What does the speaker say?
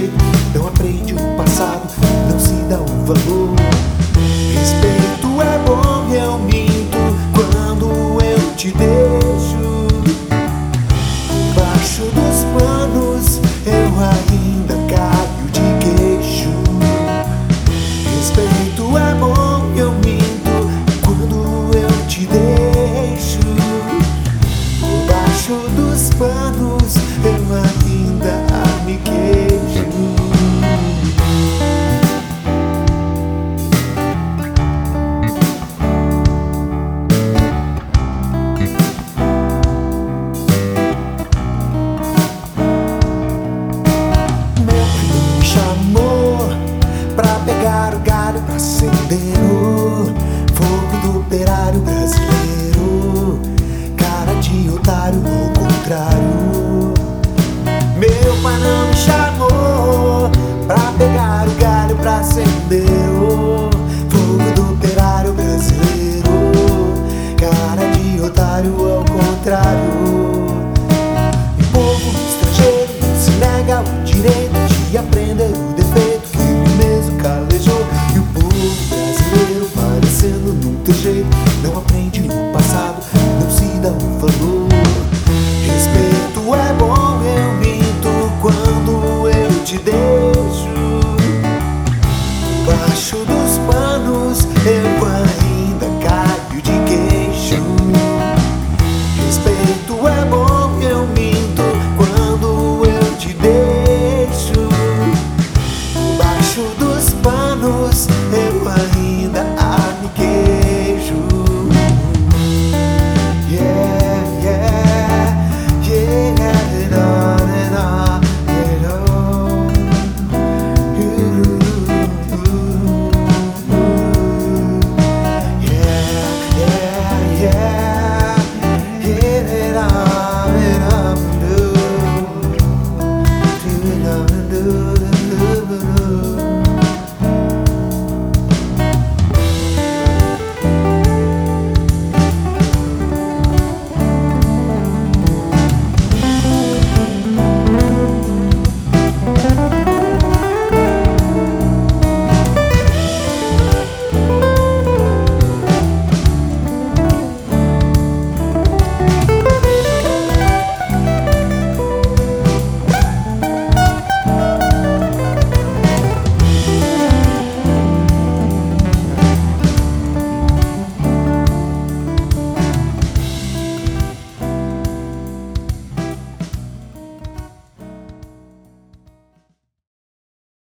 jeito, não aprende o passado, não se dá o valor. Respeito é bom, eu minto quando eu te deixo. Embaixo dos panos, o galho pra acender o fogo do operário brasileiro. Cara de otário Embaixo dos panos, enquanto